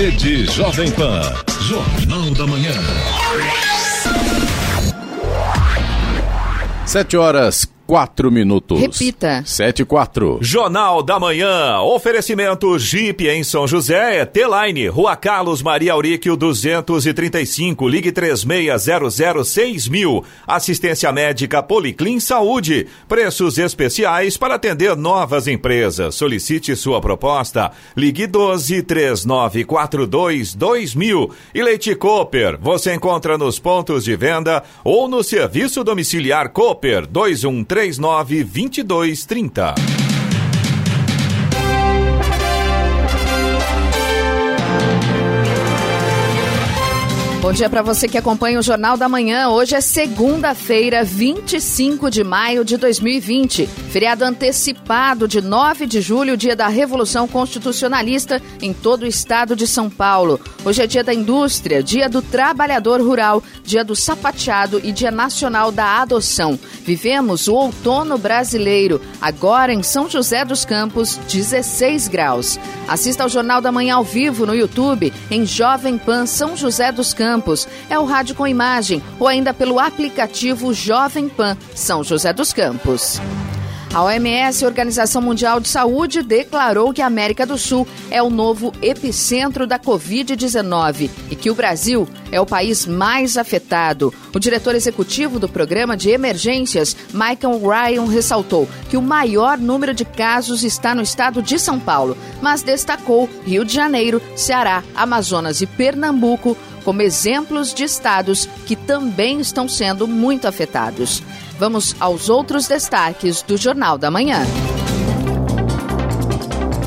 Rede Jovem Pan. Jornal da Manhã. Sete horas quatro minutos. Repita. Sete e quatro. Jornal da Manhã. Oferecimento Jeep em São José. T-Line. Rua Carlos Maria Auríquio 235. Ligue 3600 mil. Assistência médica Policlin Saúde. Preços especiais para atender novas empresas. Solicite sua proposta. Ligue 12 3942 2000. E Leite Cooper. Você encontra nos pontos de venda ou no serviço domiciliar Cooper 213 39 Bom dia para você que acompanha o Jornal da Manhã. Hoje é segunda-feira, 25 de maio de 2020. Feriado antecipado de 9 de julho, dia da Revolução Constitucionalista em todo o estado de São Paulo. Hoje é dia da indústria, dia do trabalhador rural, dia do sapateado e dia nacional da adoção. Vivemos o outono brasileiro, agora em São José dos Campos, 16 graus. Assista ao Jornal da Manhã ao vivo no YouTube, em Jovem Pan São José dos Campos Campos, é o rádio com imagem ou ainda pelo aplicativo Jovem Pan São José dos Campos. A OMS, Organização Mundial de Saúde, declarou que a América do Sul é o novo epicentro da Covid-19 e que o Brasil é o país mais afetado. O diretor executivo do Programa de Emergências, Michael Ryan, ressaltou que o maior número de casos está no estado de São Paulo, mas destacou Rio de Janeiro, Ceará, Amazonas e Pernambuco como exemplos de estados que também estão sendo muito afetados. Vamos aos outros destaques do Jornal da Manhã.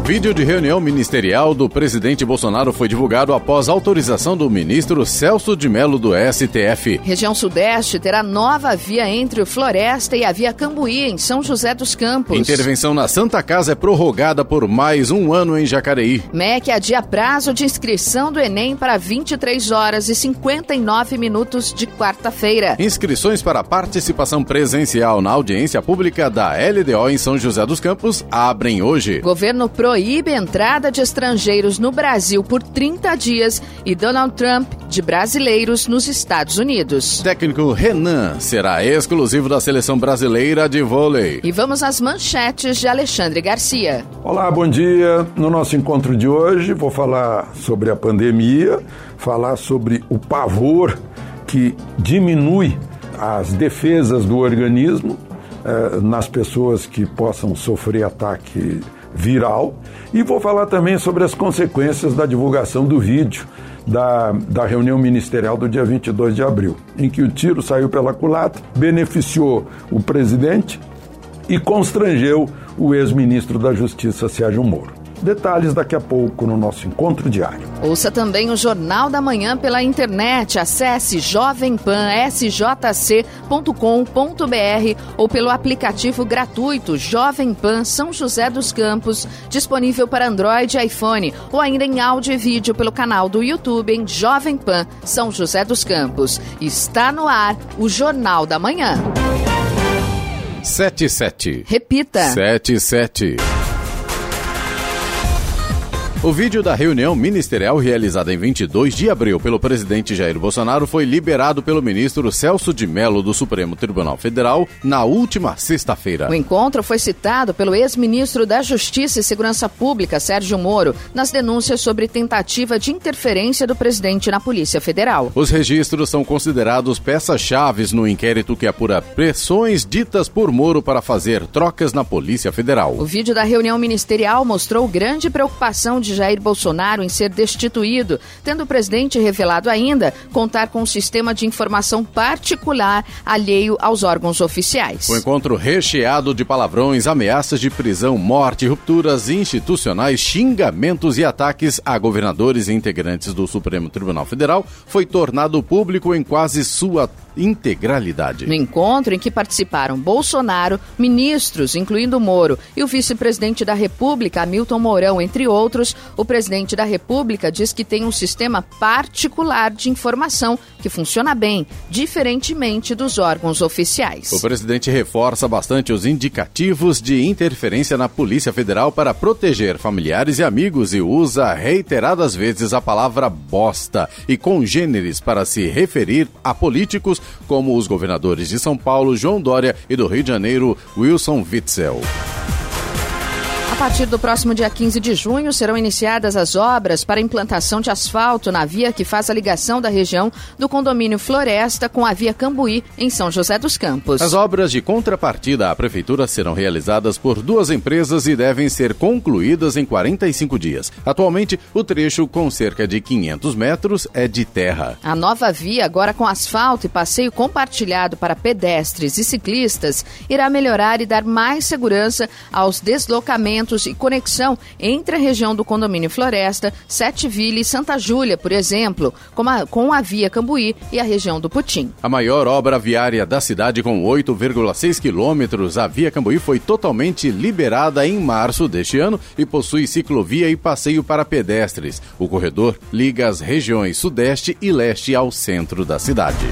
Vídeo de reunião ministerial do presidente Bolsonaro foi divulgado após autorização do ministro Celso de Mello do STF. Região Sudeste terá nova via entre o Floresta e a Via Cambuí, em São José dos Campos. Intervenção na Santa Casa é prorrogada por mais um ano em Jacareí. MEC adia prazo de inscrição do Enem para 23 horas e 59 minutos de quarta-feira. Inscrições para participação presencial na audiência pública da LDO em São José dos Campos abrem hoje. Governo pro proíbe a entrada de estrangeiros no Brasil por 30 dias e Donald Trump de brasileiros nos Estados Unidos. Técnico Renan será exclusivo da seleção brasileira de vôlei. E vamos às manchetes de Alexandre Garcia. Olá, bom dia. No nosso encontro de hoje vou falar sobre a pandemia, falar sobre o pavor que diminui as defesas do organismo eh, nas pessoas que possam sofrer ataque viral. E vou falar também sobre as consequências da divulgação do vídeo da, da reunião ministerial do dia 22 de abril, em que o tiro saiu pela culatra, beneficiou o presidente e constrangeu o ex-ministro da Justiça, Sérgio Moro. Detalhes daqui a pouco no nosso encontro diário. Ouça também o Jornal da Manhã pela internet. Acesse jovempansjc.com.br ou pelo aplicativo gratuito Jovem Pan São José dos Campos, disponível para Android e iPhone, ou ainda em áudio e vídeo pelo canal do YouTube em Jovem Pan São José dos Campos. Está no ar o Jornal da Manhã. 77. Repita. 77. O vídeo da reunião ministerial realizada em 22 de abril pelo presidente Jair Bolsonaro foi liberado pelo ministro Celso de Mello do Supremo Tribunal Federal na última sexta-feira. O encontro foi citado pelo ex-ministro da Justiça e Segurança Pública, Sérgio Moro, nas denúncias sobre tentativa de interferência do presidente na Polícia Federal. Os registros são considerados peças-chaves no inquérito que apura pressões ditas por Moro para fazer trocas na Polícia Federal. O vídeo da reunião ministerial mostrou grande preocupação de Jair Bolsonaro em ser destituído, tendo o presidente revelado ainda contar com um sistema de informação particular alheio aos órgãos oficiais. O encontro recheado de palavrões, ameaças de prisão, morte, rupturas institucionais, xingamentos e ataques a governadores e integrantes do Supremo Tribunal Federal foi tornado público em quase sua integralidade. No encontro em que participaram Bolsonaro, ministros, incluindo Moro, e o vice-presidente da República, Hamilton Mourão, entre outros, O presidente da República diz que tem um sistema particular de informação que funciona bem, diferentemente dos órgãos oficiais. O presidente reforça bastante os indicativos de interferência na Polícia Federal para proteger familiares e amigos e usa reiteradas vezes a palavra bosta e congêneres para se referir a políticos como os governadores de São Paulo, João Dória, e do Rio de Janeiro, Wilson Witzel. A partir do próximo dia 15 de junho, serão iniciadas as obras para implantação de asfalto na via que faz a ligação da região do condomínio Floresta com a via Cambuí, em São José dos Campos. As obras de contrapartida à Prefeitura serão realizadas por duas empresas e devem ser concluídas em 45 dias. Atualmente, o trecho, com cerca de 500 metros, é de terra. A nova via, agora com asfalto e passeio compartilhado para pedestres e ciclistas, irá melhorar e dar mais segurança aos deslocamentos e conexão entre a região do condomínio Floresta, Sete Vila e Santa Júlia, por exemplo, com a, com a via Cambuí e a região do Putim. A maior obra viária da cidade, com 8,6 quilômetros, a via Cambuí foi totalmente liberada em março deste ano e possui ciclovia e passeio para pedestres. O corredor liga as regiões sudeste e leste ao centro da cidade.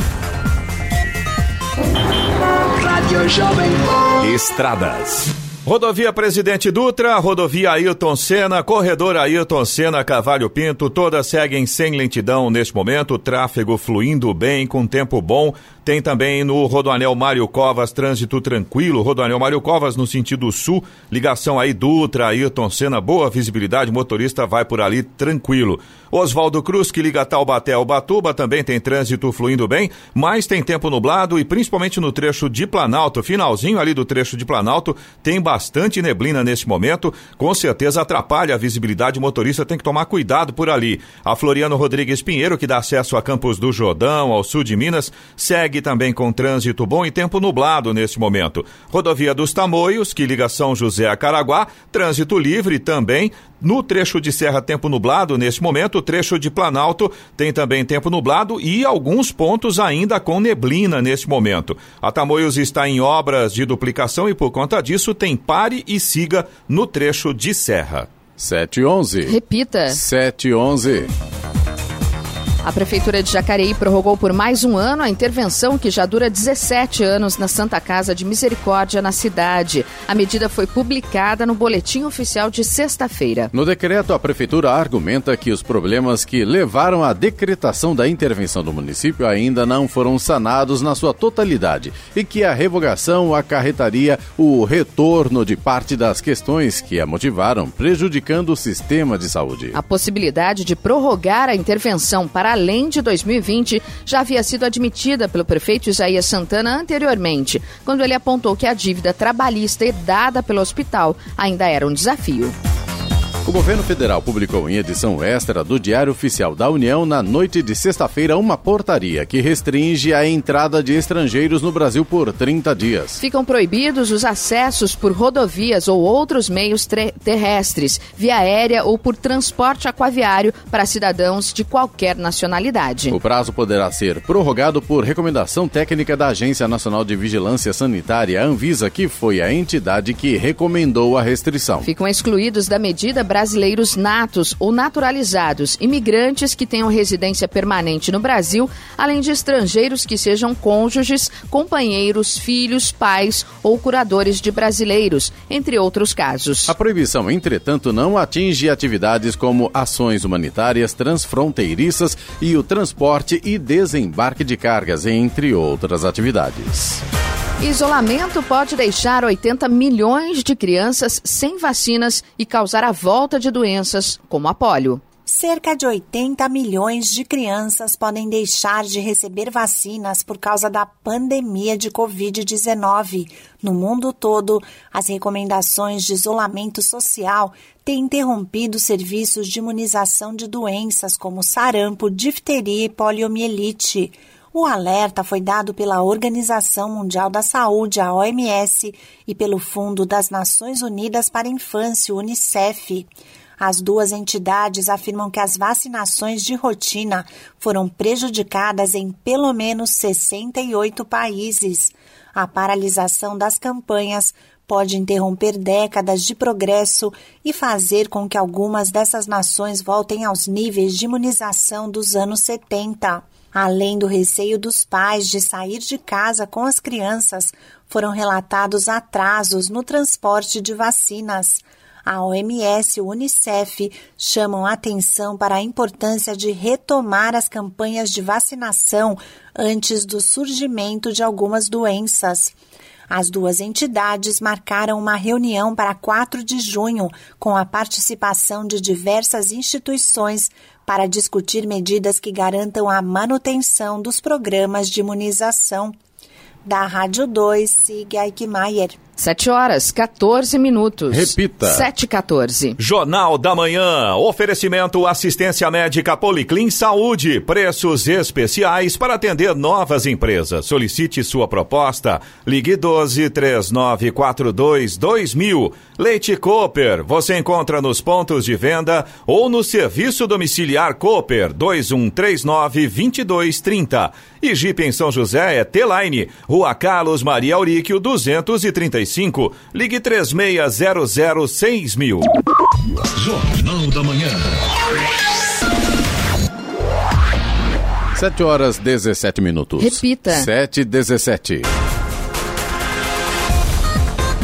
Estradas. Rodovia Presidente Dutra, rodovia Ailton Senna, corredor Ailton Senna, Cavalho Pinto, todas seguem sem lentidão neste momento, tráfego fluindo bem, com tempo bom. Tem também no Rodoanel Mário Covas, trânsito tranquilo, Rodoanel Mário Covas no sentido sul, ligação aí Dutra, Ailton Senna, boa visibilidade, motorista vai por ali tranquilo. Oswaldo Cruz, que liga Taubaté ao Batuba, também tem trânsito fluindo bem, mas tem tempo nublado e principalmente no trecho de Planalto, finalzinho ali do trecho de Planalto, tem bastante neblina neste momento, com certeza atrapalha a visibilidade, o motorista tem que tomar cuidado por ali. A Floriano Rodrigues Pinheiro, que dá acesso a Campos do Jordão, ao sul de Minas, segue também com trânsito bom e tempo nublado neste momento. Rodovia dos Tamoios, que liga São José a Caraguá, trânsito livre também, no trecho de Serra, tempo nublado neste momento. O trecho de Planalto tem também tempo nublado e alguns pontos ainda com neblina neste momento. A Tamoios está em obras de duplicação e, por conta disso, tem pare e siga no trecho de Serra. 711. Repita. 711. A Prefeitura de Jacareí prorrogou por mais um ano a intervenção que já dura 17 anos na Santa Casa de Misericórdia na cidade. A medida foi publicada no Boletim Oficial de sexta-feira. No decreto, a Prefeitura argumenta que os problemas que levaram à decretação da intervenção do município ainda não foram sanados na sua totalidade e que a revogação acarretaria o retorno de parte das questões que a motivaram, prejudicando o sistema de saúde. A possibilidade de prorrogar a intervenção para além de 2020 já havia sido admitida pelo prefeito Isaías Santana anteriormente, quando ele apontou que a dívida trabalhista herdada pelo hospital ainda era um desafio. O governo federal publicou em edição extra do Diário Oficial da União na noite de sexta-feira uma portaria que restringe a entrada de estrangeiros no Brasil por 30 dias. Ficam proibidos os acessos por rodovias ou outros meios terrestres, via aérea ou por transporte aquaviário para cidadãos de qualquer nacionalidade. O prazo poderá ser prorrogado por recomendação técnica da Agência Nacional de Vigilância Sanitária, Anvisa, que foi a entidade que recomendou a restrição. Ficam excluídos da medida brasileiros natos ou naturalizados, imigrantes que tenham residência permanente no Brasil, além de estrangeiros que sejam cônjuges, companheiros, filhos, pais ou curadores de brasileiros, entre outros casos. A proibição, entretanto, não atinge atividades como ações humanitárias transfronteiriças e o transporte e desembarque de cargas, entre outras atividades. Isolamento pode deixar 80 milhões de crianças sem vacinas e causar a volta de doenças como a polio. Cerca de 80 milhões de crianças podem deixar de receber vacinas por causa da pandemia de Covid-19. No mundo todo, as recomendações de isolamento social têm interrompido serviços de imunização de doenças como sarampo, difteria e poliomielite. O alerta foi dado pela Organização Mundial da Saúde, a OMS, e pelo Fundo das Nações Unidas para a Infância, UNICEF. As duas entidades afirmam que as vacinações de rotina foram prejudicadas em pelo menos 68 países. A paralisação das campanhas pode interromper décadas de progresso e fazer com que algumas dessas nações voltem aos níveis de imunização dos anos 70. Além do receio dos pais de sair de casa com as crianças, foram relatados atrasos no transporte de vacinas. A OMS e o Unicef chamam atenção para a importância de retomar as campanhas de vacinação antes do surgimento de algumas doenças. As duas entidades marcaram uma reunião para 4 de junho, com a participação de diversas instituições, para discutir medidas que garantam a manutenção dos programas de imunização. Da Rádio 2, siga Eichmeier. 7 horas, 14 minutos. Repita. 7 14. Jornal da Manhã. Oferecimento assistência médica Policlin Saúde. Preços especiais para atender novas empresas. Solicite sua proposta. Ligue 12 3942 2000. Leite Cooper. Você encontra nos pontos de venda ou no serviço domiciliar Cooper 2139 2230. E Jeep em São José é T-Line. Rua Carlos Maria Auríquio 235 35. Ligue 3600 mil. Jornal da Manhã. 7 horas 17 minutos. Repita. 7 17.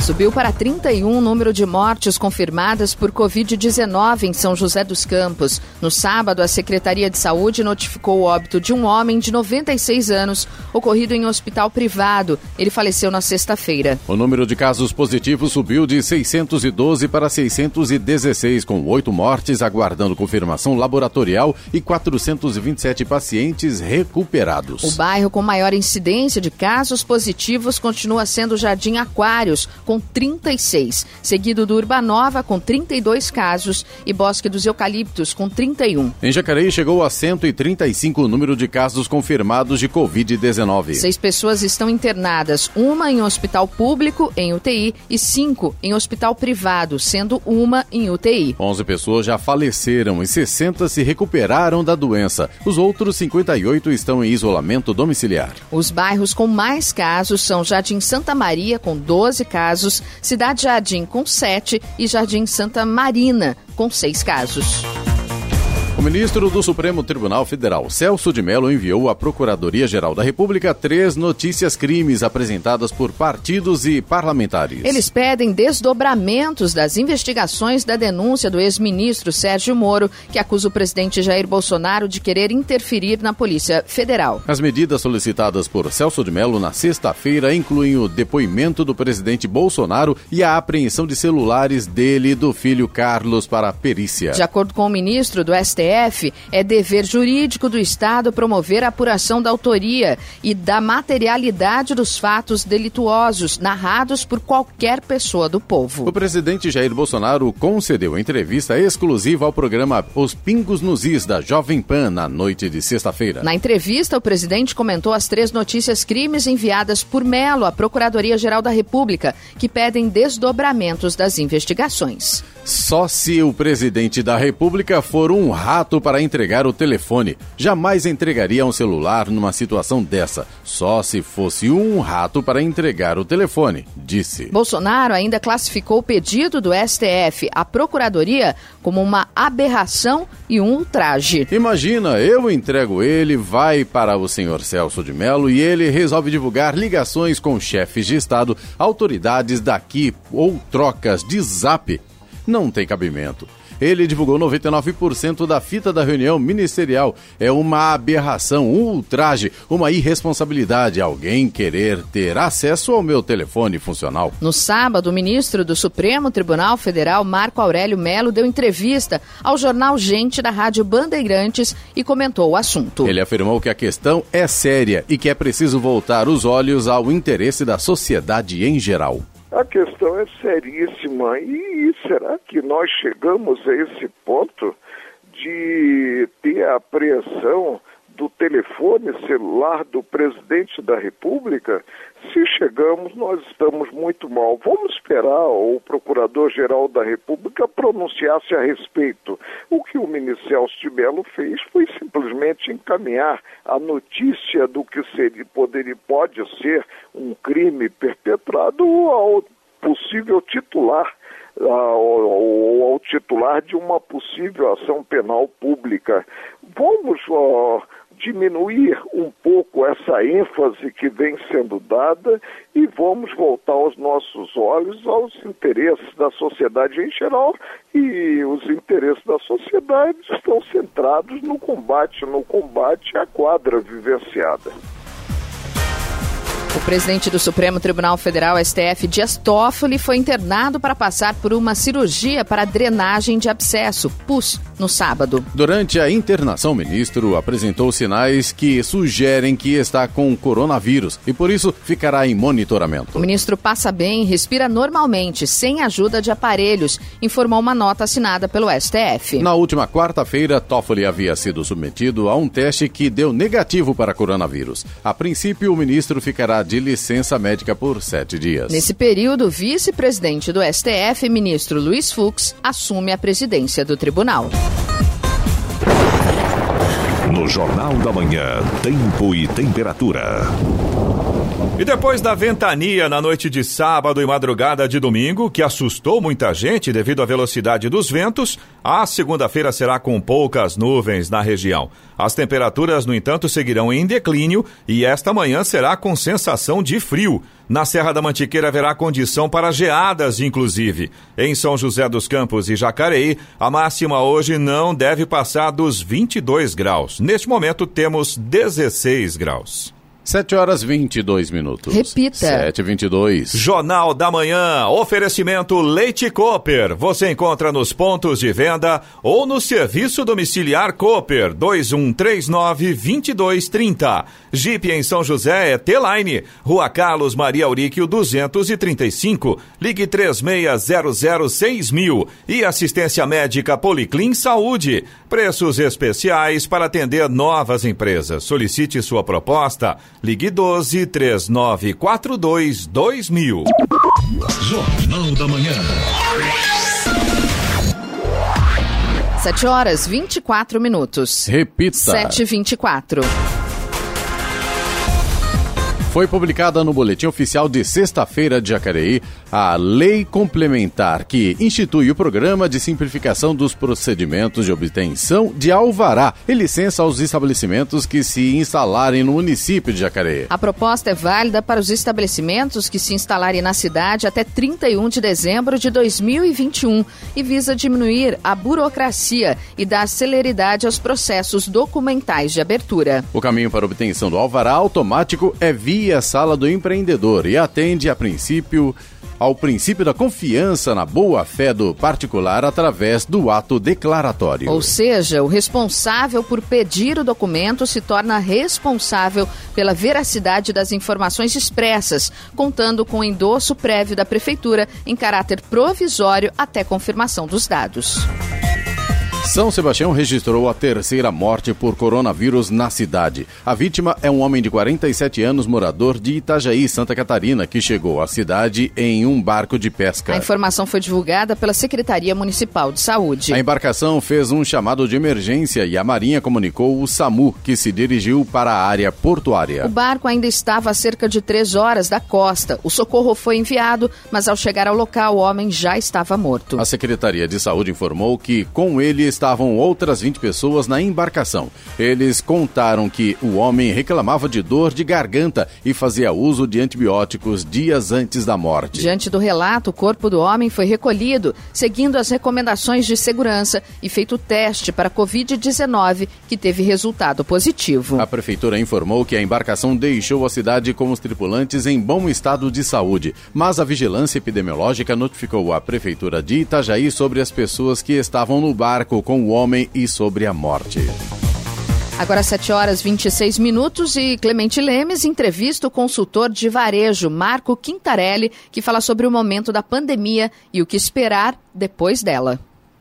Subiu para 31 o número de mortes confirmadas por Covid-19 em São José dos Campos. No sábado, a Secretaria de Saúde notificou o óbito de um homem de 96 anos, ocorrido em um hospital privado. Ele faleceu na sexta-feira. O número de casos positivos subiu de 612 para 616, com oito mortes aguardando confirmação laboratorial e 427 pacientes recuperados. O bairro com maior incidência de casos positivos continua sendo o Jardim Aquários, com 36, seguido do Urbanova com 32 casos e Bosque dos Eucaliptos com 31. Em Jacareí chegou a 135 o número de casos confirmados de Covid-19. Seis pessoas estão internadas, uma em hospital público em UTI e cinco em hospital privado, sendo uma em UTI. 11 pessoas já faleceram e 60 se recuperaram da doença. Os outros 58 estão em isolamento domiciliar. Os bairros com mais casos são Jardim Santa Maria, com 12 casos, Cidade Jardim, com 7 e Jardim Santa Marina, com 6 casos. O ministro do Supremo Tribunal Federal, Celso de Mello, enviou à Procuradoria-Geral da República três notícias crimes apresentadas por partidos e parlamentares. Eles pedem desdobramentos das investigações da denúncia do ex-ministro Sérgio Moro, que acusa o presidente Jair Bolsonaro de querer interferir na Polícia Federal. As medidas solicitadas por Celso de Mello na sexta-feira incluem o depoimento do presidente Bolsonaro e a apreensão de celulares dele e do filho Carlos para a perícia. De acordo com o ministro do STF, STF, é dever jurídico do Estado promover a apuração da autoria e da materialidade dos fatos delituosos narrados por qualquer pessoa do povo. O presidente Jair Bolsonaro concedeu entrevista exclusiva ao programa Os Pingos nos Is da Jovem Pan na noite de sexta-feira. Na entrevista, o presidente comentou as três notícias crimes enviadas por Melo à Procuradoria-Geral da República, que pedem desdobramentos das investigações. Só se o presidente da República for um rato para entregar o telefone. Jamais entregaria um celular numa situação dessa. Só se fosse um rato para entregar o telefone, disse. Bolsonaro ainda classificou o pedido do STF à Procuradoria como uma aberração e um ultraje. Imagina, eu entrego ele, vai para o senhor Celso de Mello e ele resolve divulgar ligações com chefes de Estado, autoridades daqui ou trocas de zap não tem cabimento. Ele divulgou 99% da fita da reunião ministerial. É uma aberração, um ultraje, uma irresponsabilidade alguém querer ter acesso ao meu telefone funcional. No sábado, o ministro do Supremo Tribunal Federal, Marco Aurélio Melo, deu entrevista ao jornal Gente da Rádio Bandeirantes e comentou o assunto. Ele afirmou que a questão é séria e que é preciso voltar os olhos ao interesse da sociedade em geral. A questão é seríssima. E será que nós chegamos a esse ponto de ter a apreensão do telefone celular do presidente da República? Se chegamos, nós estamos muito mal. Vamos esperar o Procurador-Geral da República pronunciar-se a respeito. O que o ministro Celso de Mello fez foi simplesmente encaminhar a notícia do que seria, poderia, pode ser um crime perpetrado ao possível titular ou ao titular de uma possível ação penal pública. Vamos diminuir um pouco essa ênfase que vem sendo dada e vamos voltar os nossos olhos aos interesses da sociedade em geral e os interesses da sociedade estão centrados no combate, no combate à quadra vivenciada. O presidente do Supremo Tribunal Federal, STF, Dias Toffoli, foi internado para passar por uma cirurgia para drenagem de abscesso, PUS, no sábado. Durante a internação, o ministro apresentou sinais que sugerem que está com coronavírus e, por isso, ficará em monitoramento. O ministro passa bem e respira normalmente, sem ajuda de aparelhos, informou uma nota assinada pelo STF. Na última quarta-feira, Toffoli havia sido submetido a um teste que deu negativo para coronavírus. A princípio, o ministro ficará de licença médica por sete dias. Nesse período, o vice-presidente do STF, ministro Luiz Fux, assume a presidência do tribunal. No Jornal da Manhã, Tempo e Temperatura. E depois da ventania na noite de sábado e madrugada de domingo, que assustou muita gente devido à velocidade dos ventos, a segunda-feira será com poucas nuvens na região. As temperaturas, no entanto, seguirão em declínio e esta manhã será com sensação de frio. Na Serra da Mantiqueira haverá condição para geadas, inclusive. Em São José dos Campos e Jacareí, a máxima hoje não deve passar dos 22 graus. Neste momento temos 16 graus. 7 horas 22 minutos. Repita. 7 22 Jornal da Manhã. Oferecimento Leite Cooper. Você encontra nos pontos de venda ou no serviço domiciliar Cooper 2139-2230. Jeep em São José é T-Line. Rua Carlos Maria Auríquio 235. Ligue 36006000. E assistência médica Policlin Saúde. Preços especiais para atender novas empresas. Solicite sua proposta. Ligue 12 3942 2000. Jornal da Manhã. 7 horas 24 minutos. Repita. 7 h 24 Foi publicada no Boletim Oficial de sexta-feira de Jacareí a Lei Complementar que institui o Programa de Simplificação dos Procedimentos de Obtenção de Alvará e licença aos estabelecimentos que se instalarem no município de Jacareí. A proposta é válida para os estabelecimentos que se instalarem na cidade até 31 de dezembro de 2021 e visa diminuir a burocracia e dar celeridade aos processos documentais de abertura. O caminho para obtenção do alvará automático é via a sala do empreendedor e atende a princípio ao princípio da confiança na boa-fé do particular através do ato declaratório. Ou seja, o responsável por pedir o documento se torna responsável pela veracidade das informações expressas, contando com o endosso prévio da prefeitura em caráter provisório até confirmação dos dados. São Sebastião registrou a terceira morte por coronavírus na cidade. A vítima é um homem de 47 anos, morador de Itajaí, Santa Catarina, que chegou à cidade em um barco de pesca. A informação foi divulgada pela Secretaria Municipal de Saúde. A embarcação fez um chamado de emergência e a Marinha comunicou o SAMU, que se dirigiu para a área portuária. O barco ainda estava a cerca de três horas da costa. O socorro foi enviado, mas ao chegar ao local, o homem já estava morto. A Secretaria de Saúde informou que com ele estavam outras 20 pessoas na embarcação. Eles contaram que o homem reclamava de dor de garganta e fazia uso de antibióticos dias antes da morte. Diante do relato, o corpo do homem foi recolhido, seguindo as recomendações de segurança e feito teste para Covid-19, que teve resultado positivo. A prefeitura informou que a embarcação deixou a cidade com os tripulantes em bom estado de saúde, mas a vigilância epidemiológica notificou a prefeitura de Itajaí sobre as pessoas que estavam no barco com o homem e sobre a morte. Agora 7 horas 26 minutos e Clemente Lemes entrevista o consultor de varejo Marco Quintarelli, que fala sobre o momento da pandemia e o que esperar depois dela.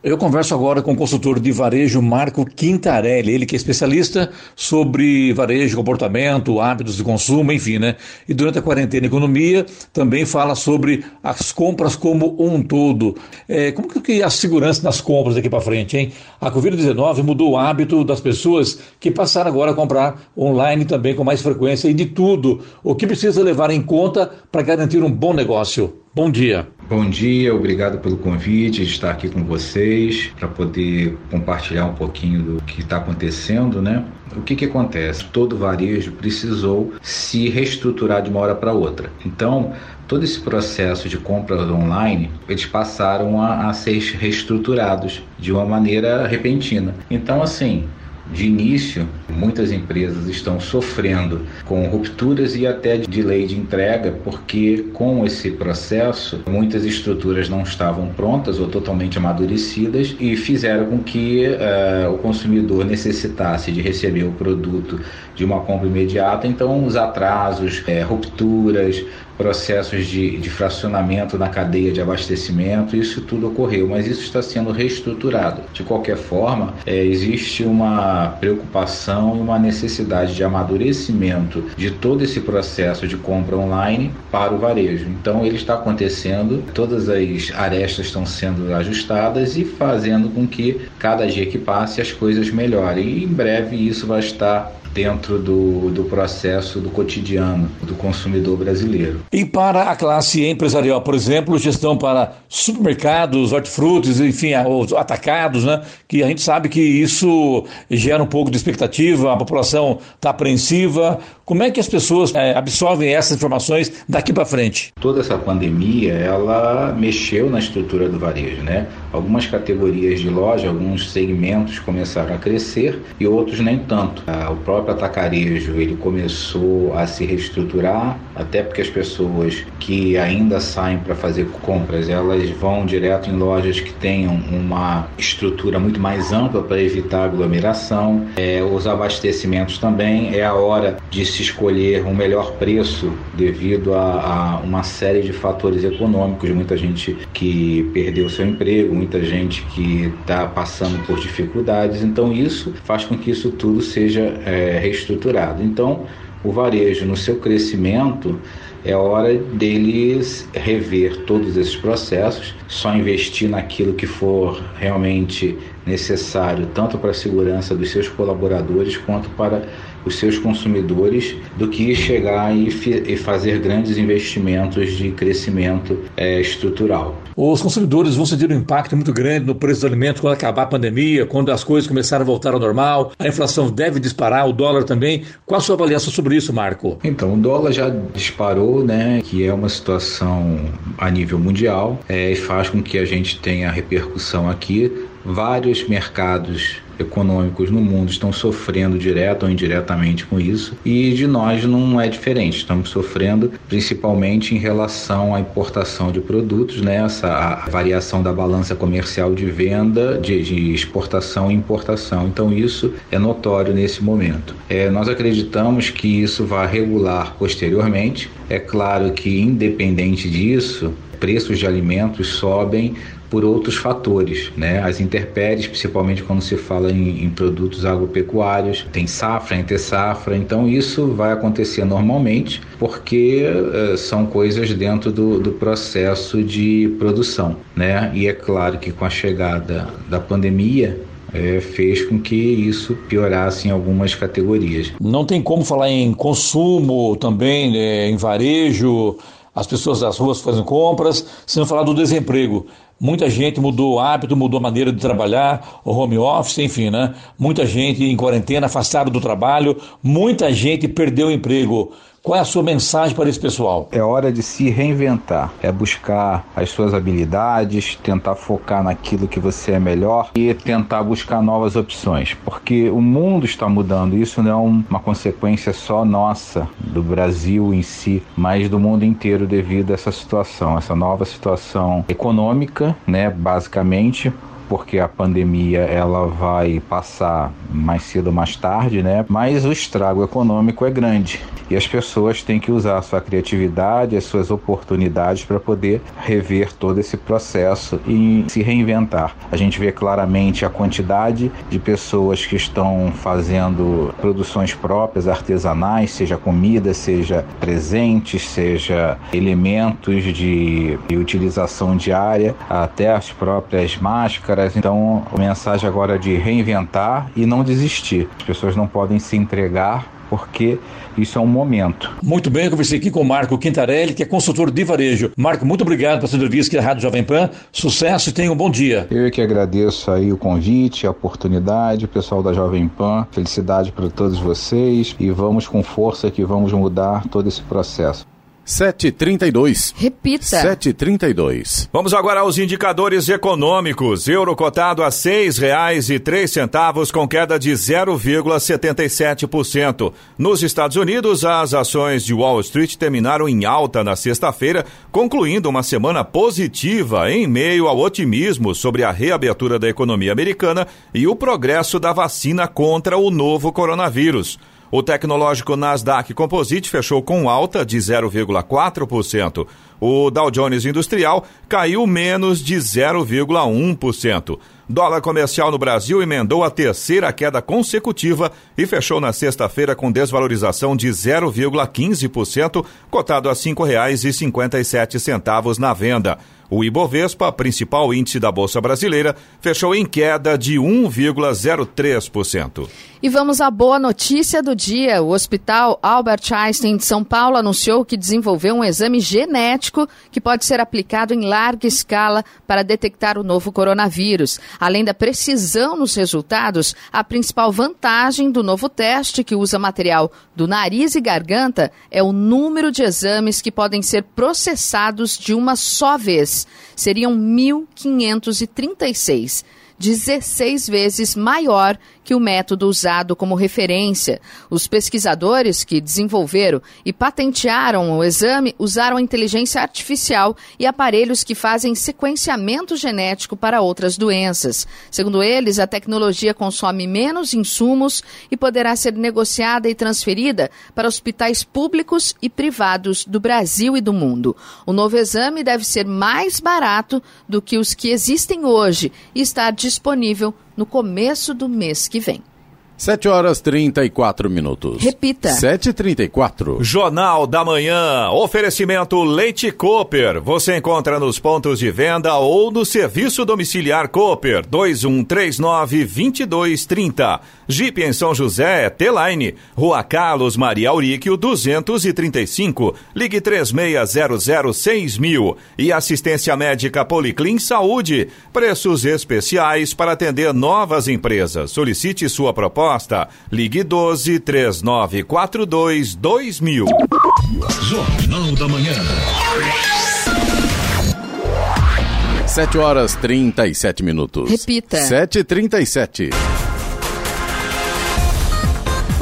Eu converso agora com o consultor de varejo Marco Quintarelli, ele que é especialista sobre varejo, comportamento, hábitos de consumo, enfim, né? E durante a quarentena economia também fala sobre as compras como um todo. É, como que é a segurança nas compras daqui para frente, hein? A Covid-19 mudou o hábito das pessoas que passaram agora a comprar online também com mais frequência e de tudo. O que precisa levar em conta para garantir um bom negócio? Bom dia. Bom dia, obrigado pelo convite de estar aqui com vocês para poder compartilhar um pouquinho do que está acontecendo, né? O que, que acontece? Todo varejo precisou se reestruturar de uma hora para outra. Então, todo esse processo de compras online, eles passaram a, a ser reestruturados de uma maneira repentina. Então, assim, de início, muitas empresas estão sofrendo com rupturas e até de lei de entrega, porque com esse processo, muitas estruturas não estavam prontas ou totalmente amadurecidas e fizeram com que uh, o consumidor necessitasse de receber o produto de uma compra imediata. Então, os atrasos, é, rupturas, processos de, de fracionamento na cadeia de abastecimento, isso tudo ocorreu, mas isso está sendo reestruturado. De qualquer forma, é, existe uma preocupação e uma necessidade de amadurecimento de todo esse processo de compra online para o varejo. Então, ele está acontecendo, todas as arestas estão sendo ajustadas e fazendo com que cada dia que passe as coisas melhorem. E em breve isso vai estar dentro do, do processo do cotidiano do consumidor brasileiro. E para a classe empresarial, por exemplo, gestão para supermercados, hortifrutis, enfim, os atacados, né? Que a gente sabe que isso gera um pouco de expectativa, a população está apreensiva. Como é que as pessoas é, absorvem essas informações daqui para frente? Toda essa pandemia, ela mexeu na estrutura do varejo, né? Algumas categorias de loja, alguns segmentos começaram a crescer e outros nem tanto. Ah, o próprio atacarejo, ele começou a se reestruturar, até porque as pessoas que ainda saem para fazer compras, elas vão direto em lojas que tenham uma estrutura muito mais ampla para evitar aglomeração. É, os abastecimentos também é a hora de se escolher um melhor preço devido a, a uma série de fatores econômicos, muita gente que perdeu seu emprego, muita gente que está passando por dificuldades. Então isso faz com que isso tudo seja é, reestruturado. Então o varejo no seu crescimento é hora deles rever todos esses processos, só investir naquilo que for realmente necessário, tanto para a segurança dos seus colaboradores quanto para os seus consumidores do que chegar e, e fazer grandes investimentos de crescimento é, estrutural. Os consumidores vão sentir um impacto muito grande no preço dos alimentos quando acabar a pandemia, quando as coisas começarem a voltar ao normal, a inflação deve disparar, o dólar também. Qual a sua avaliação sobre isso, Marco? Então, o dólar já disparou, né, que é uma situação a nível mundial é, e faz com que a gente tenha repercussão aqui. Vários mercados econômicos no mundo estão sofrendo direto ou indiretamente com isso e de nós não é diferente. Estamos sofrendo principalmente em relação à importação de produtos, né? Essa variação da balança comercial de venda, de, de exportação e importação. Então isso é notório nesse momento. É, nós acreditamos que isso vai regular posteriormente. É claro que independente disso, preços de alimentos sobem por outros fatores, né? As intempéries, principalmente quando se fala em, em produtos agropecuários, tem safra, entre safra, então isso vai acontecer normalmente porque uh, são coisas dentro do, do processo de produção, né? E é claro que com a chegada da pandemia é, fez com que isso piorasse em algumas categorias. Não tem como falar em consumo também, né, em varejo, as pessoas das ruas fazem compras, sem falar do desemprego. Muita gente mudou o hábito, mudou a maneira de trabalhar, o home office, enfim, né? Muita gente em quarentena, afastado do trabalho, muita gente perdeu o emprego. Qual é a sua mensagem para esse pessoal? É hora de se reinventar, é buscar as suas habilidades, tentar focar naquilo que você é melhor e tentar buscar novas opções, porque o mundo está mudando. Isso não é uma consequência só nossa, do Brasil em si, mas do mundo inteiro devido a essa situação, essa nova situação econômica, né, basicamente porque a pandemia ela vai passar mais cedo ou mais tarde, né? Mas o estrago econômico é grande e as pessoas têm que usar a sua criatividade, as suas oportunidades para poder rever todo esse processo e se reinventar. A gente vê claramente a quantidade de pessoas que estão fazendo produções próprias, artesanais, seja comida, seja presentes, seja elementos de utilização diária, até as próprias máscaras. Então, a mensagem agora é de reinventar e não desistir. As pessoas não podem se entregar porque isso é um momento. Muito bem, eu conversei aqui com o Marco Quintarelli, que é consultor de varejo. Marco, muito obrigado pela sua entrevista aqui na Rádio Jovem Pan. Sucesso e tenha um bom dia. Eu é que agradeço aí o convite, a oportunidade, pessoal da Jovem Pan. Felicidade para todos vocês e vamos com força que vamos mudar todo esse processo. 732. Repita. 732. Vamos agora aos indicadores econômicos. Euro cotado a seis reais e três centavos com queda de 0,77%. Nos Estados Unidos, as ações de Wall Street terminaram em alta na sexta-feira, concluindo uma semana positiva em meio ao otimismo sobre a reabertura da economia americana e o progresso da vacina contra o novo coronavírus. O tecnológico Nasdaq Composite fechou com alta de 0,4%. O Dow Jones Industrial caiu menos de 0,1%. Dólar comercial no Brasil emendou a terceira queda consecutiva e fechou na sexta-feira com desvalorização de 0,15%, cotado a R$ 5,57 na venda. O Ibovespa, principal índice da Bolsa Brasileira, fechou em queda de 1,03%. E vamos à boa notícia do dia. O Hospital Albert Einstein de São Paulo anunciou que desenvolveu um exame genético que pode ser aplicado em larga escala para detectar o novo coronavírus. Além da precisão nos resultados, a principal vantagem do novo teste, que usa material do nariz e garganta, é o número de exames que podem ser processados de uma só vez. Seriam 1.536. 16 vezes maior que o método usado como referência. Os pesquisadores que desenvolveram e patentearam o exame usaram inteligência artificial e aparelhos que fazem sequenciamento genético para outras doenças. Segundo eles, a tecnologia consome menos insumos e poderá ser negociada e transferida para hospitais públicos e privados do Brasil e do mundo. O novo exame deve ser mais barato do que os que existem hoje e estar disponível no começo do mês que vem. 7 horas 34 minutos. Repita. 7h34. Jornal da Manhã. Oferecimento Leite Cooper. Você encontra nos pontos de venda ou no serviço domiciliar Cooper 2139-2230. Jeep em São José, T-Line. Rua Carlos Maria Auríquio 235. Ligue 36006000. E assistência médica Policlin Saúde. Preços especiais para atender novas empresas. Solicite sua proposta. Ligue 12 3942 2000. Jornal da Manhã. 7 horas 37 minutos. Repita. 7h37.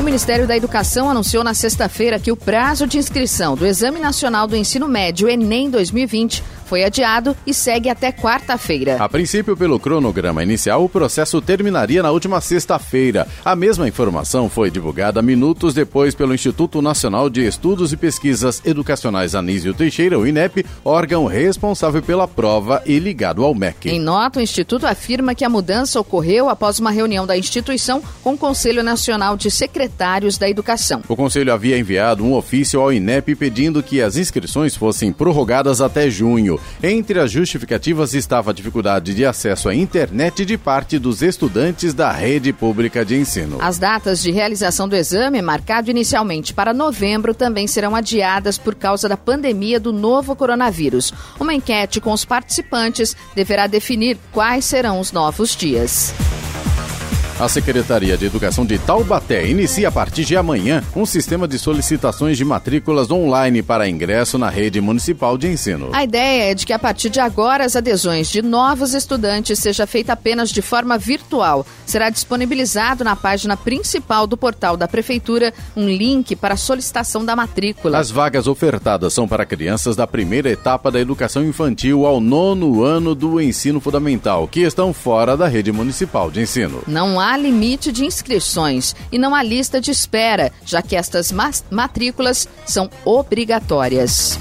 O Ministério da Educação anunciou na sexta-feira que o prazo de inscrição do Exame Nacional do Ensino Médio Enem 2020 foi adiado e segue até quarta-feira. A princípio, pelo cronograma inicial, o processo terminaria na última sexta-feira. A mesma informação foi divulgada minutos depois pelo Instituto Nacional de Estudos e Pesquisas Educacionais Anísio Teixeira, o INEP, órgão responsável pela prova e ligado ao MEC. Em nota, o Instituto afirma que a mudança ocorreu após uma reunião da instituição com o Conselho Nacional de Secretários da Educação. O Conselho havia enviado um ofício ao INEP pedindo que as inscrições fossem prorrogadas até junho. Entre as justificativas estava a dificuldade de acesso à internet de parte dos estudantes da rede pública de ensino. As datas de realização do exame, marcado inicialmente para novembro, também serão adiadas por causa da pandemia do novo coronavírus. Uma enquete com os participantes deverá definir quais serão os novos dias. A Secretaria de Educação de Taubaté inicia a partir de amanhã um sistema de solicitações de matrículas online para ingresso na rede municipal de ensino. A ideia é de que a partir de agora as adesões de novos estudantes seja feita apenas de forma virtual. Será disponibilizado na página principal do portal da prefeitura um link para a solicitação da matrícula. As vagas ofertadas são para crianças da primeira etapa da educação infantil ao nono ano do ensino fundamental, que estão fora da rede municipal de ensino. Não há limite de inscrições e não há lista de espera, já que estas matrículas são obrigatórias.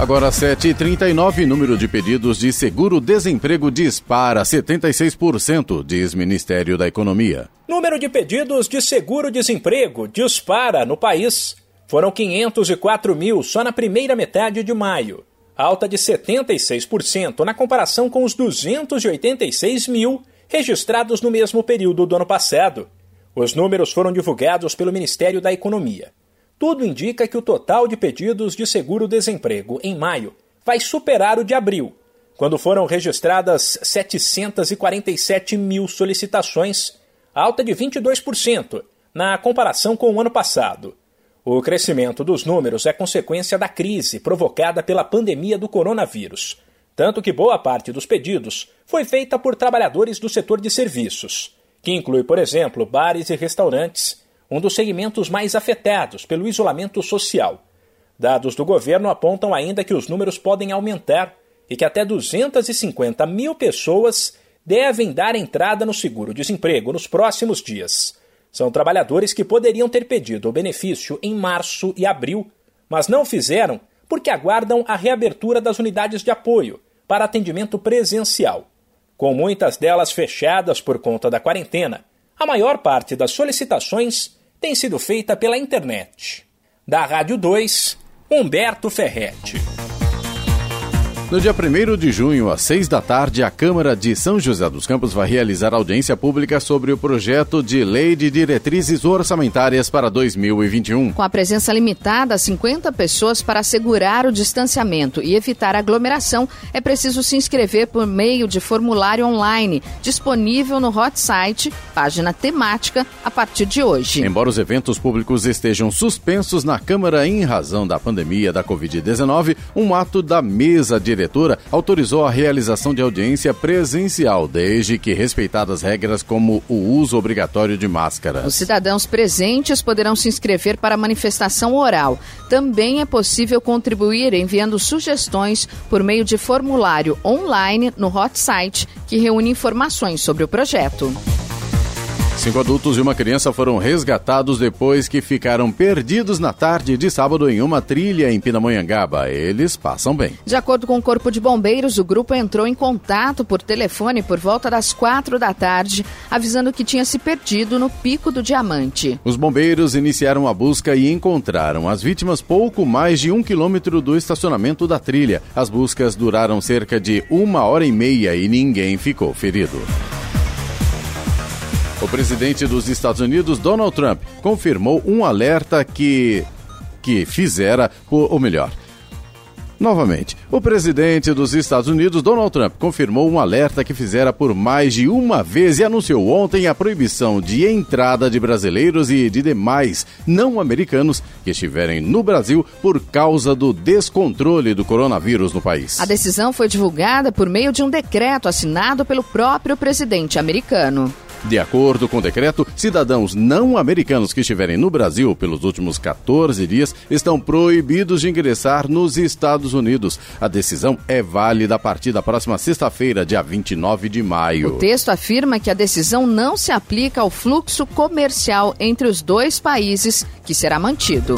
Agora 7h39, número de pedidos de seguro-desemprego dispara 76%, diz Ministério da Economia. Número de pedidos de seguro-desemprego dispara no país. Foram 504 mil só na primeira metade de maio, alta de 76% na comparação com os 286 mil registrados no mesmo período do ano passado. Os números foram divulgados pelo Ministério da Economia. Tudo indica que o total de pedidos de seguro-desemprego em maio vai superar o de abril, quando foram registradas 747 mil solicitações, alta de 22% na comparação com o ano passado. O crescimento dos números é consequência da crise provocada pela pandemia do coronavírus, tanto que boa parte dos pedidos foi feita por trabalhadores do setor de serviços, que inclui, por exemplo, bares e restaurantes, um dos segmentos mais afetados pelo isolamento social. Dados do governo apontam ainda que os números podem aumentar e que até 250 mil pessoas devem dar entrada no seguro-desemprego nos próximos dias. São trabalhadores que poderiam ter pedido o benefício em março e abril, mas não fizeram porque aguardam a reabertura das unidades de apoio para atendimento presencial. Com muitas delas fechadas por conta da quarentena, a maior parte das solicitações tem sido feita pela internet. Da Rádio 2, Humberto Ferretti. No dia 1 de junho, às 6 da tarde, a Câmara de São José dos Campos vai realizar audiência pública sobre o projeto de lei de diretrizes orçamentárias para 2021. Com a presença limitada a 50 pessoas para assegurar o distanciamento e evitar aglomeração, é preciso se inscrever por meio de formulário online, disponível no hot site, página temática, a partir de hoje. Embora os eventos públicos estejam suspensos na Câmara em razão da pandemia da Covid-19, um ato da mesa diretora diretora autorizou a realização de audiência presencial, desde que respeitadas regras como o uso obrigatório de máscaras. Os cidadãos presentes poderão se inscrever para a manifestação oral. Também é possível contribuir enviando sugestões por meio de formulário online no hot site, que reúne informações sobre o projeto. Cinco adultos e uma criança foram resgatados depois que ficaram perdidos na tarde de sábado em uma trilha em Pindamonhangaba. Eles passam bem. De acordo com o Corpo de Bombeiros, o grupo entrou em contato por telefone por volta das quatro da tarde, avisando que tinha se perdido no Pico do Diamante. Os bombeiros iniciaram a busca e encontraram as vítimas pouco mais de um quilômetro do estacionamento da trilha. As buscas duraram cerca de uma hora e meia e ninguém ficou ferido. O presidente dos Estados Unidos, Donald Trump, confirmou um alerta que que fizera, ou melhor, Novamente, o presidente dos Estados Unidos, Donald Trump, confirmou um alerta que fizera por mais de uma vez e anunciou ontem a proibição de entrada de brasileiros e de demais não americanos que estiverem no Brasil por causa do descontrole do coronavírus no país. A decisão foi divulgada por meio de um decreto assinado pelo próprio presidente americano. De acordo com o decreto, cidadãos não americanos que estiverem no Brasil pelos últimos 14 dias estão proibidos de ingressar nos Estados Unidos. A decisão é válida a partir da próxima sexta-feira, dia 29 de maio. O texto afirma que a decisão não se aplica ao fluxo comercial entre os dois países, que será mantido.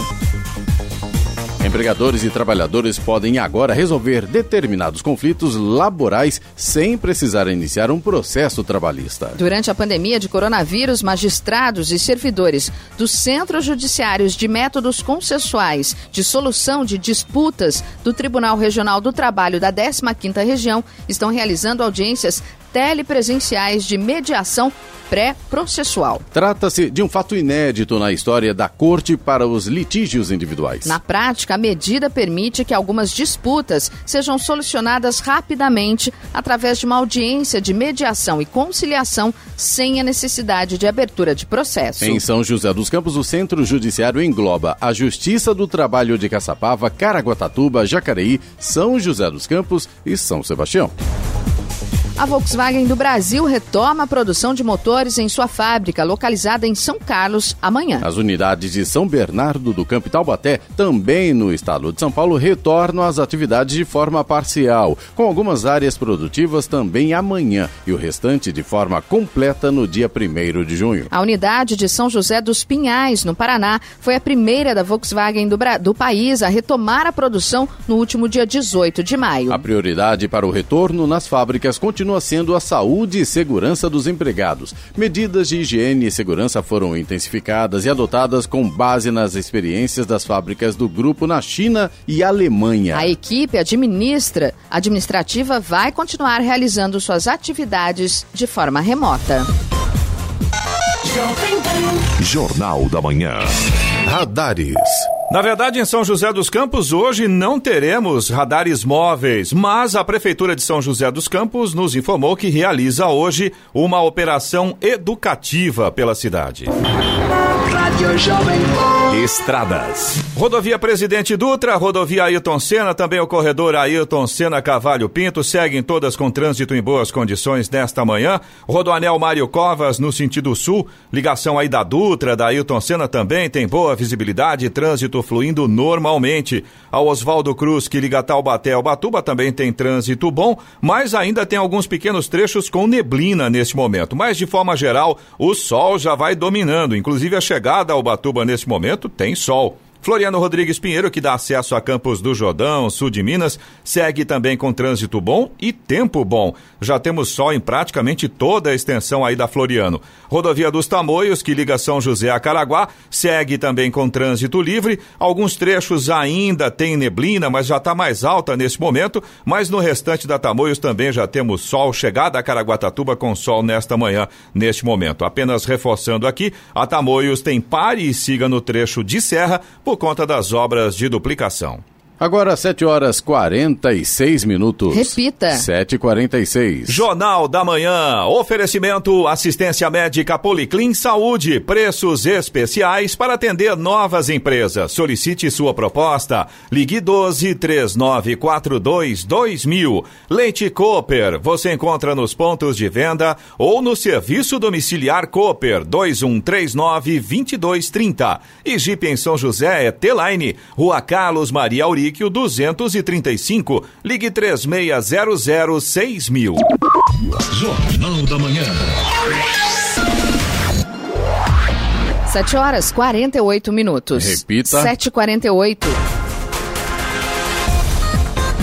Empregadores e trabalhadores podem agora resolver determinados conflitos laborais sem precisar iniciar um processo trabalhista. Durante a pandemia de coronavírus, magistrados e servidores dos centros judiciários de métodos consensuais de solução de disputas do Tribunal Regional do Trabalho da 15ª Região estão realizando audiências telepresenciais de mediação pré-processual. Trata-se de um fato inédito na história da Corte para os litígios individuais. Na prática, a medida permite que algumas disputas sejam solucionadas rapidamente através de uma audiência de mediação e conciliação sem a necessidade de abertura de processo. Em São José dos Campos, o Centro Judiciário engloba a Justiça do Trabalho de Caçapava, Caraguatatuba, Jacareí, São José dos Campos e São Sebastião. A Volkswagen do Brasil retoma a produção de motores em sua fábrica, localizada em São Carlos, amanhã. As unidades de São Bernardo do Campo Taubaté, também no estado de São Paulo, retornam às atividades de forma parcial, com algumas áreas produtivas também amanhã e o restante de forma completa no dia 1 de junho. A unidade de São José dos Pinhais, no Paraná, foi a primeira da Volkswagen do, do país a retomar a produção no último dia 18 de maio. A prioridade para o retorno nas fábricas continua continua sendo a saúde e segurança dos empregados. Medidas de higiene e segurança foram intensificadas e adotadas com base nas experiências das fábricas do grupo na China e Alemanha. A equipe administra, administrativa vai continuar realizando suas atividades de forma remota. Jornal da Manhã. Radares. Na verdade, em São José dos Campos, hoje não teremos radares móveis, mas a Prefeitura de São José dos Campos nos informou que realiza hoje uma operação educativa pela cidade. Estradas. Rodovia Presidente Dutra, rodovia Ailton Senna, também o corredor Ailton Senna Cavalho Pinto, seguem todas com trânsito em boas condições nesta manhã. Rodoanel Mário Covas, no sentido sul, ligação aí da Dutra, da Ailton Senna também tem boa visibilidade, trânsito fluindo normalmente. A Oswaldo Cruz, que liga Taubaté ao Batuba, também tem trânsito bom, mas ainda tem alguns pequenos trechos com neblina neste momento. Mas de forma geral, o sol já vai dominando, inclusive a chegada ao Batuba neste momento tem sol. Floriano Rodrigues Pinheiro, que dá acesso a Campos do Jordão, sul de Minas, segue também com trânsito bom e tempo bom. Já temos sol em praticamente toda a extensão aí da Floriano. Rodovia dos Tamoios, que liga São José a Caraguá, segue também com trânsito livre. Alguns trechos ainda tem neblina, mas já está mais alta nesse momento. Mas no restante da Tamoios também já temos sol. Chegada a Caraguatatuba com sol nesta manhã, neste momento. Apenas reforçando aqui, a Tamoios tem pare e siga no trecho de serra, por conta das obras de duplicação. Agora, 7 horas 46 minutos. Repita. 7h46. Jornal da Manhã. Oferecimento assistência médica Policlin Saúde. Preços especiais para atender novas empresas. Solicite sua proposta. Ligue 12 3942 2000. Leite Cooper. Você encontra nos pontos de venda ou no serviço domiciliar Cooper 2139 2230. E Jeep em São José é T-Line. Rua Carlos Maria Auri Níquel 235. Ligue 3600 6000. Jornal da Manhã. 7 horas 48 minutos. Repita. 7h48.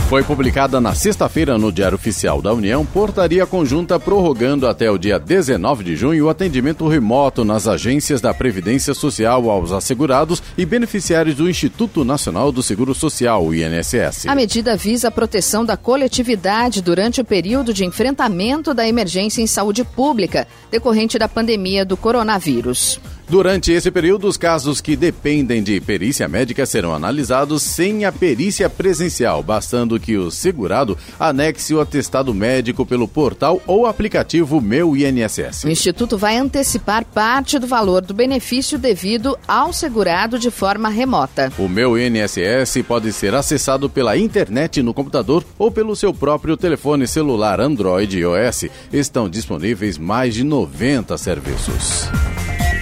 Foi publicada na sexta-feira no Diário Oficial da União portaria conjunta prorrogando até o dia 19 de junho o atendimento remoto nas agências da Previdência Social aos assegurados e beneficiários do Instituto Nacional do Seguro Social, INSS. A medida visa a proteção da coletividade durante o período de enfrentamento da emergência em saúde pública decorrente da pandemia do coronavírus. Durante esse período, os casos que dependem de perícia médica serão analisados sem a perícia presencial, bastando que o segurado anexe o atestado médico pelo portal ou aplicativo Meu INSS. O Instituto vai antecipar parte do valor do benefício devido ao segurado de forma remota. O Meu INSS pode ser acessado pela internet no computador ou pelo seu próprio telefone celular Android e iOS. Estão disponíveis mais de 90 serviços.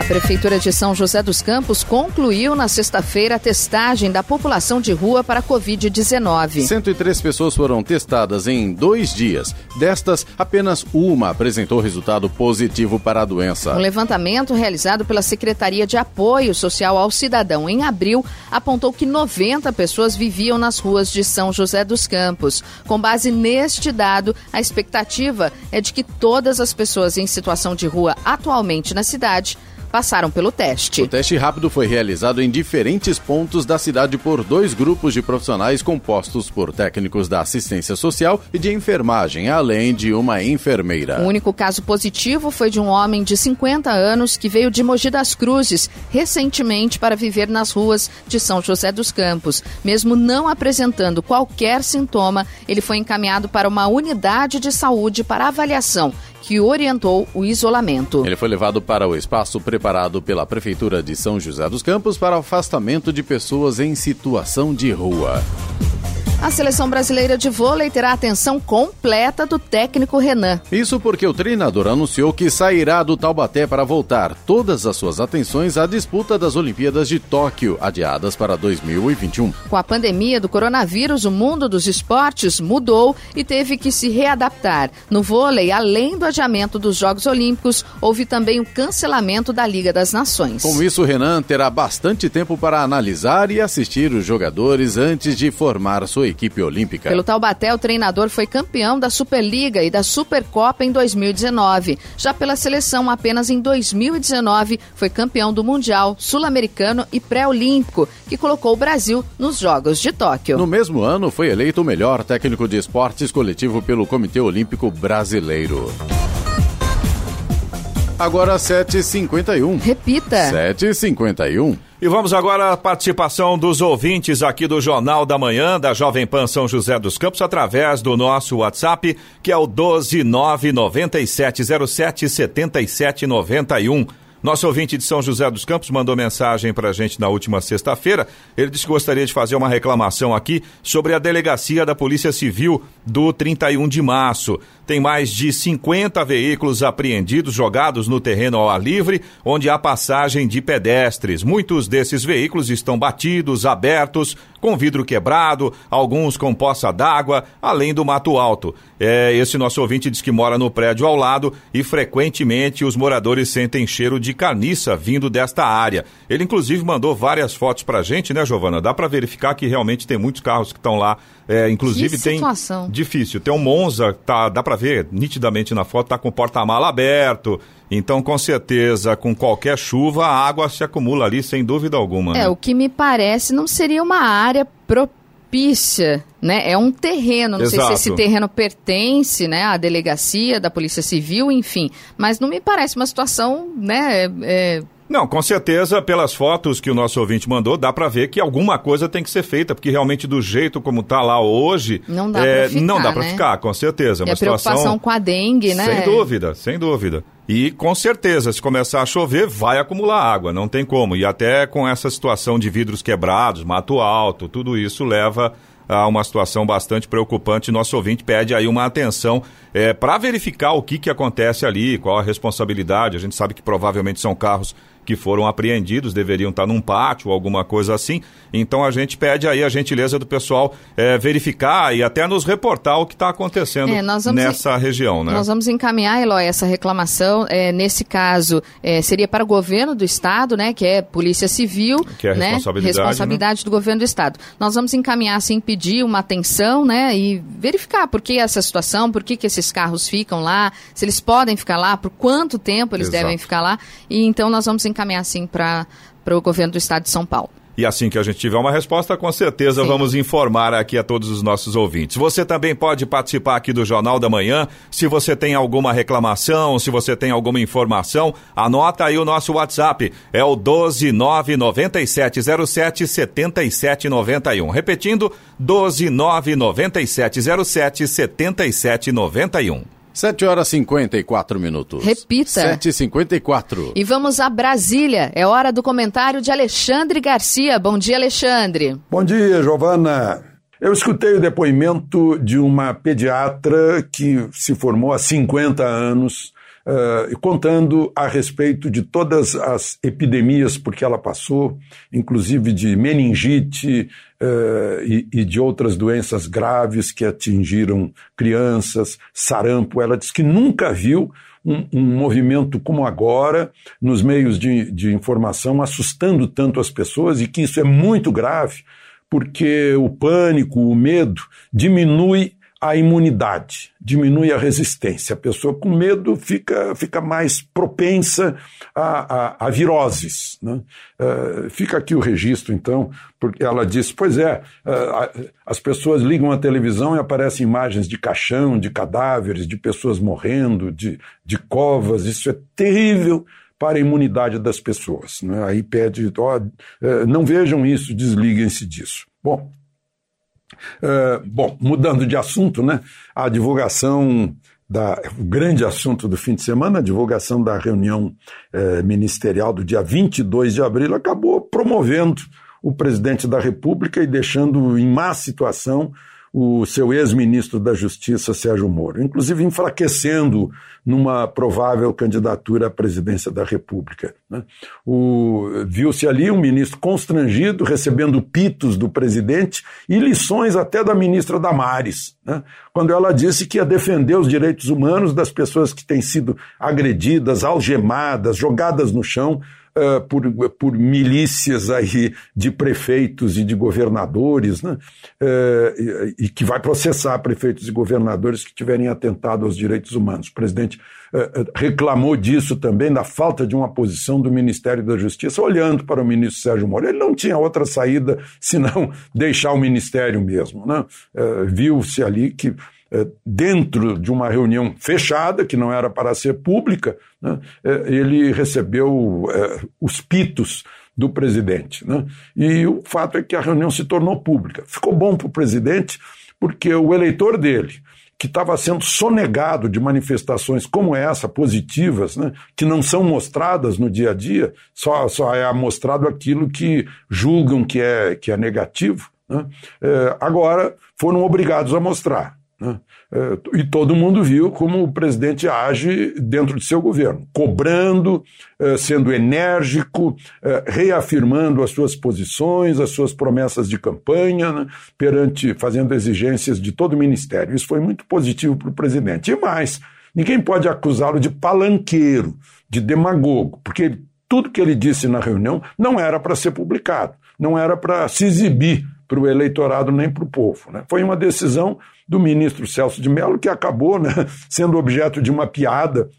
A Prefeitura de São José dos Campos concluiu na sexta-feira a testagem da população de rua para a Covid-19. 103 pessoas foram testadas em dois dias. Destas, apenas uma apresentou resultado positivo para a doença. Um levantamento realizado pela Secretaria de Apoio Social ao Cidadão em abril apontou que 90 pessoas viviam nas ruas de São José dos Campos. Com base neste dado, a expectativa é de que todas as pessoas em situação de rua atualmente na cidade passaram pelo teste. O teste rápido foi realizado em diferentes pontos da cidade por dois grupos de profissionais compostos por técnicos da assistência social e de enfermagem, além de uma enfermeira. O único caso positivo foi de um homem de 50 anos que veio de Mogi das Cruzes recentemente para viver nas ruas de São José dos Campos. Mesmo não apresentando qualquer sintoma, ele foi encaminhado para uma unidade de saúde para avaliação que orientou o isolamento. Ele foi levado para o espaço preparado pela Prefeitura de São José dos Campos para afastamento de pessoas em situação de rua. A seleção brasileira de vôlei terá atenção completa do técnico Renan. Isso porque o treinador anunciou que sairá do Taubaté para voltar todas as suas atenções à disputa das Olimpíadas de Tóquio, adiadas para 2021. Com a pandemia do coronavírus, o mundo dos esportes mudou e teve que se readaptar. No vôlei, além do adiamento dos Jogos Olímpicos, houve também o cancelamento da Liga das Nações. Com isso, Renan terá bastante tempo para analisar e assistir os jogadores antes de formar sua equipe olímpica. Pelo Taubaté, o treinador foi campeão da Superliga e da Supercopa em 2019. Já pela seleção, apenas em 2019 foi campeão do Mundial, Sul-Americano e Pré-Olímpico, que colocou o Brasil nos Jogos de Tóquio. No mesmo ano, foi eleito o melhor técnico de esportes coletivo pelo Comitê Olímpico Brasileiro. Agora 7h51. Repita. 7h51. E vamos agora à participação dos ouvintes aqui do Jornal da Manhã, da Jovem Pan São José dos Campos, através do nosso WhatsApp, que é o 12997077791. Nosso ouvinte de São José dos Campos mandou mensagem para a gente na última sexta-feira. Ele disse que gostaria de fazer uma reclamação aqui sobre a delegacia da Polícia Civil do 31 de março. Tem mais de 50 veículos apreendidos jogados no terreno ao ar livre, onde há passagem de pedestres. Muitos desses veículos estão batidos, abertos, com vidro quebrado, alguns com poça d'água, além do mato alto. É, esse nosso ouvinte diz que mora no prédio ao lado e frequentemente os moradores sentem cheiro de carniça vindo desta área. Ele inclusive mandou várias fotos pra gente, né, Giovana? Dá para verificar que realmente tem muitos carros que estão lá. É, inclusive tem difícil. Tem um Monza, tá, dá para ver nitidamente na foto, tá com o porta-mala aberto. Então, com certeza, com qualquer chuva, a água se acumula ali, sem dúvida alguma. É, né? o que me parece não seria uma área propícia, né? É um terreno, não sei Exato. se esse terreno pertence, né, à delegacia da Polícia Civil, enfim, mas não me parece uma situação, né, é- é, Não, com certeza, pelas fotos que o nosso ouvinte mandou, dá para ver que alguma coisa tem que ser feita, porque realmente do jeito como tá lá hoje, Não dá é, pra ficar, não dá para né? ficar, com certeza. É uma a preocupação situação com a dengue, né? sem dúvida, sem dúvida. E com certeza, se começar a chover, vai acumular água, não tem como. E até com essa situação de vidros quebrados, mato alto, tudo isso leva a uma situação bastante preocupante. Nosso ouvinte pede aí uma atenção é, para verificar o que, que acontece ali, qual a responsabilidade. A gente sabe que provavelmente são carros que foram apreendidos, deveriam estar num pátio ou alguma coisa assim. Então a gente pede aí a gentileza do pessoal é, verificar e até nos reportar o que está acontecendo É, nessa região, né? Nós vamos encaminhar, Eloy, essa reclamação. É, nesse caso, é, seria para o governo do Estado, né? Que é Polícia Civil. Que é a né, responsabilidade, responsabilidade do governo do Estado. Nós vamos encaminhar, assim, pedir uma atenção, né? E verificar por que essa situação, por que, que esses carros ficam lá, se eles podem ficar lá, por quanto tempo eles Exato. devem ficar lá. E então nós vamos encaminhar, assim, para o governo do Estado de São Paulo. E assim que a gente tiver uma resposta, com certeza Sim. vamos informar aqui a todos os nossos ouvintes. Você também pode participar aqui do Jornal da Manhã. Se você tem alguma reclamação, se você tem alguma informação, anota aí o nosso WhatsApp. É o 12997077791. Repetindo, 12997077791. 7 horas e 54 minutos. Repita. 7 e 54 E vamos a Brasília. É hora do comentário de Alexandre Garcia. Bom dia, Alexandre. Bom dia, Giovana. Eu escutei o depoimento de uma pediatra que se formou há 50 anos, eh, contando a respeito de todas as epidemias por que ela passou, inclusive de meningite eh, e, e de outras doenças graves que atingiram crianças, sarampo. Ela disse que nunca viu um, um movimento como agora nos meios de, de informação assustando tanto as pessoas e que isso é muito grave porque o pânico, o medo diminui a imunidade, diminui a resistência. A pessoa com medo fica, fica mais propensa a, a, a viroses. Né? Uh, fica aqui o registro, então, porque ela disse: pois é, uh, as pessoas ligam a televisão e aparecem imagens de caixão, de cadáveres, de pessoas morrendo, de, de covas, isso é terrível para a imunidade das pessoas. Né? Aí pede, ó, não vejam isso, desliguem-se disso. Bom, uh, bom, mudando de assunto, né? A divulgação da, o grande assunto do fim de semana, a divulgação da reunião eh, ministerial do dia 22 de abril, acabou promovendo o presidente da República e deixando em má situação o seu ex-ministro da Justiça, Sérgio Moro, inclusive enfraquecendo numa provável candidatura à presidência da República. Né? Viu-se ali um ministro constrangido, recebendo pitos do presidente e lições até da ministra Damares, né? quando ela disse que ia defender os direitos humanos das pessoas que têm sido agredidas, algemadas, jogadas no chão Uh, por, por milícias aí de prefeitos e de governadores, né? Uh, e, e, que vai processar prefeitos e governadores que tiverem atentado aos direitos humanos. O presidente uh, reclamou disso também, da falta de uma posição do Ministério da Justiça, olhando para o ministro Sérgio Moro. Ele não tinha outra saída senão deixar o ministério mesmo. Né? Viu-se ali que dentro de uma reunião fechada, que não era para ser pública, né, eh, ele recebeu os pitos do presidente. Né? E o fato é que a reunião se tornou pública. Ficou bom para o presidente, porque o eleitor dele, que estava sendo sonegado de manifestações como essa, positivas, né, que não são mostradas no dia a dia, só, só é mostrado aquilo que julgam que é, que é negativo, né, é, agora foram obrigados a mostrar. Né? É, e todo mundo viu como o presidente age dentro de seu governo, cobrando, é, sendo enérgico, é, reafirmando as suas posições, as suas promessas de campanha, né, perante, fazendo exigências de todo o ministério. Isso foi muito positivo para o presidente. E mais, ninguém pode acusá-lo de palanqueiro, de demagogo, porque tudo que ele disse na reunião não era para ser publicado, não era para se exibir para o eleitorado nem para o povo. Né? Foi uma decisão do ministro Celso de Mello que acabou né, sendo objeto de uma piada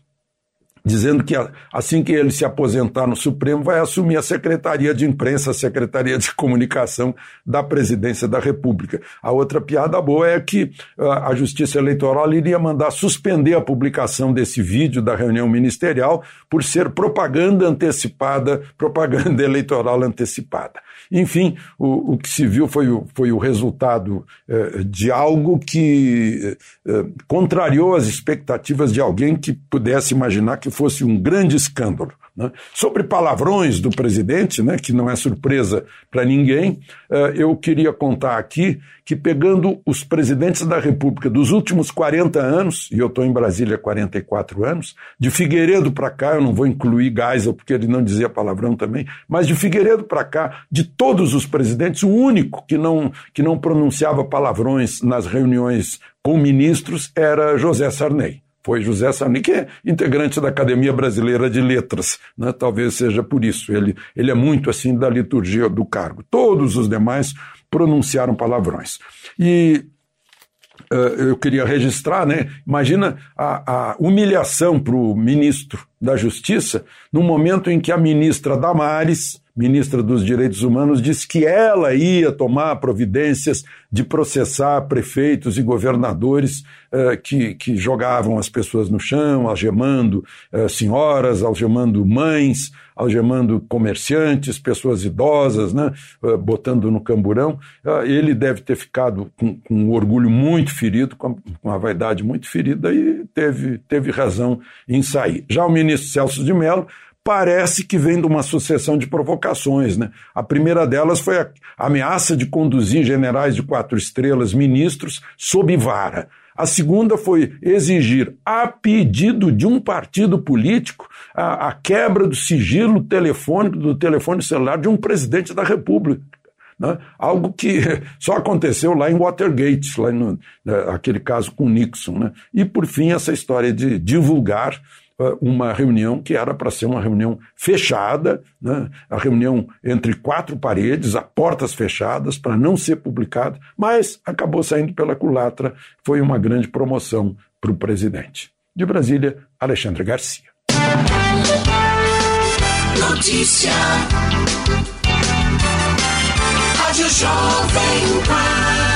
dizendo que assim que ele se aposentar no Supremo, vai assumir a Secretaria de Imprensa, a Secretaria de Comunicação da Presidência da República. A outra piada boa é que ah, a Justiça Eleitoral iria mandar suspender a publicação desse vídeo da reunião ministerial por ser propaganda antecipada, propaganda eleitoral antecipada. Enfim, o, o que se viu foi o, foi o resultado eh, de algo que eh, contrariou as expectativas de alguém que pudesse imaginar que fosse um grande escândalo. Né? Sobre palavrões do presidente, né, que não é surpresa para ninguém, uh, eu queria contar aqui que, pegando os presidentes da República dos últimos 40 anos, e eu estou em Brasília há 44 anos, de Figueiredo para cá, eu não vou incluir Geisel, porque ele não dizia palavrão também, mas de Figueiredo para cá, de todos os presidentes, o único que não, que não pronunciava palavrões nas reuniões com ministros era José Sarney foi José Sarney, que é integrante da Academia Brasileira de Letras, né? talvez seja por isso. Ele, ele é muito assim da liturgia do cargo. Todos os demais pronunciaram palavrões. E uh, eu queria registrar, né? Imagina a, a humilhação para o ministro da Justiça no momento em que a ministra Damares ministra dos Direitos Humanos, disse que ela ia tomar providências de processar prefeitos e governadores eh, que, que jogavam as pessoas no chão, algemando eh, senhoras, algemando mães, algemando comerciantes, pessoas idosas, né, eh, botando no camburão. Ah, ele deve ter ficado com, com um orgulho muito ferido, com, com a vaidade muito ferida, e teve, teve razão em sair. Já o ministro Celso de Mello parece que vem de uma sucessão de provocações. Né? A primeira delas foi a ameaça de conduzir generais de quatro estrelas, ministros, sob vara. A segunda foi exigir, a pedido de um partido político, a, a, quebra do sigilo telefônico, do telefone celular de um presidente da República. Né? Algo que só aconteceu lá em Watergate, lá no, né, aquele caso com Nixon. Né? E, por fim, essa história de divulgar uma reunião que era para ser uma reunião fechada, né? a reunião entre quatro paredes, a portas fechadas, para não ser publicada, mas acabou saindo pela culatra. Foi uma grande promoção para o presidente. De Brasília, Alexandre Garcia. Notícia. Rádio Jovem Pan.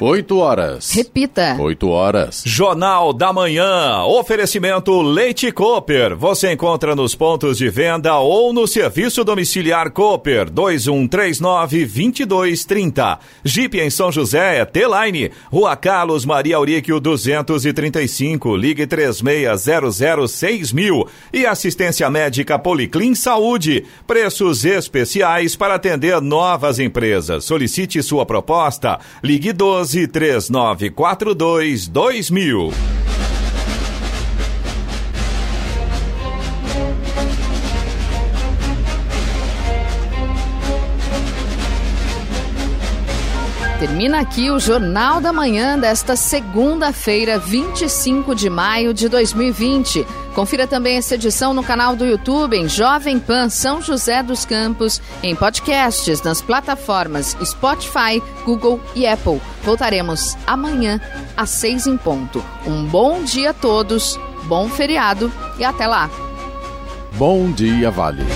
8 horas. Repita. 8 horas. Jornal da Manhã. Oferecimento Leite Cooper. Você encontra nos pontos de venda ou no serviço domiciliar Cooper 2139 2230. Jeep em São José, T-Line. Rua Carlos Maria Auríquio 235. Ligue 3600 mil. E assistência médica Policlin Saúde. Preços especiais para atender novas empresas. Solicite sua proposta. Ligue 12 12 3942 2000. Termina aqui o Jornal da Manhã desta segunda-feira, 25 de maio de 2020. Confira também essa edição no canal do YouTube em Jovem Pan São José dos Campos, em podcasts nas plataformas Spotify, Google e Apple. Voltaremos amanhã às seis em ponto. Um bom dia a todos, bom feriado e até lá. Bom dia, Vale.